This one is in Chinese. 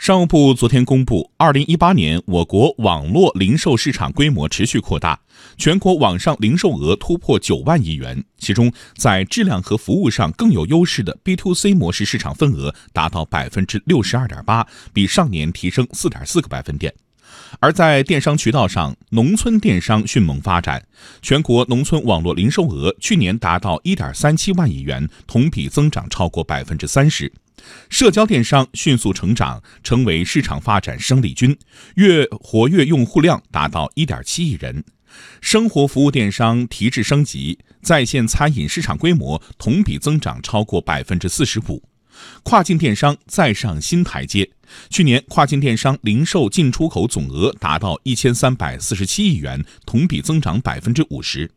商务部昨天公布，二零一八年我国网络零售市场规模持续扩大，全国网上零售额突破九万亿元。其中，在质量和服务上更有优势的 B to C 模式市场份额达到百分之六十二点八，比上年提升四点四个百分点。而在电商渠道上，农村电商迅猛发展，全国农村网络零售额去年达到一点三七万亿元，同比增长超过百分之三十。社交电商迅速成长，成为市场发展生力军，月活跃用户量达到一点七亿人。生活服务电商提质升级，在线餐饮市场规模同比增长超过百分之四十五。跨境电商再上新台阶，去年跨境电商零售进出口总额达到一千三百四十七亿元，同比增长百分之五十。